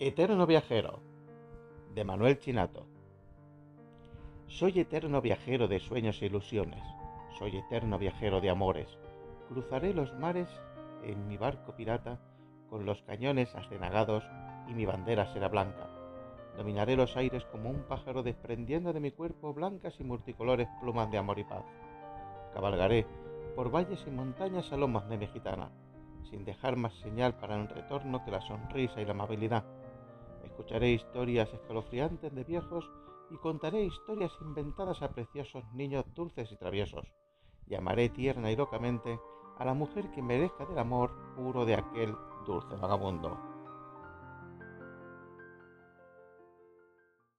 Eterno viajero de Manuel Chinato. Soy eterno viajero de sueños e ilusiones, soy eterno viajero de amores. Cruzaré los mares en mi barco pirata con los cañones acenagados y mi bandera será blanca. Dominaré los aires como un pájaro desprendiendo de mi cuerpo blancas y multicolores plumas de amor y paz. Cabalgaré por valles y montañas a lomas de mi gitana, sin dejar más señal para un retorno que la sonrisa y la amabilidad Escucharé historias escalofriantes de viejos y contaré historias inventadas a preciosos niños dulces y traviesos. Llamaré tierna y locamente a la mujer que merezca del amor puro de aquel dulce vagabundo.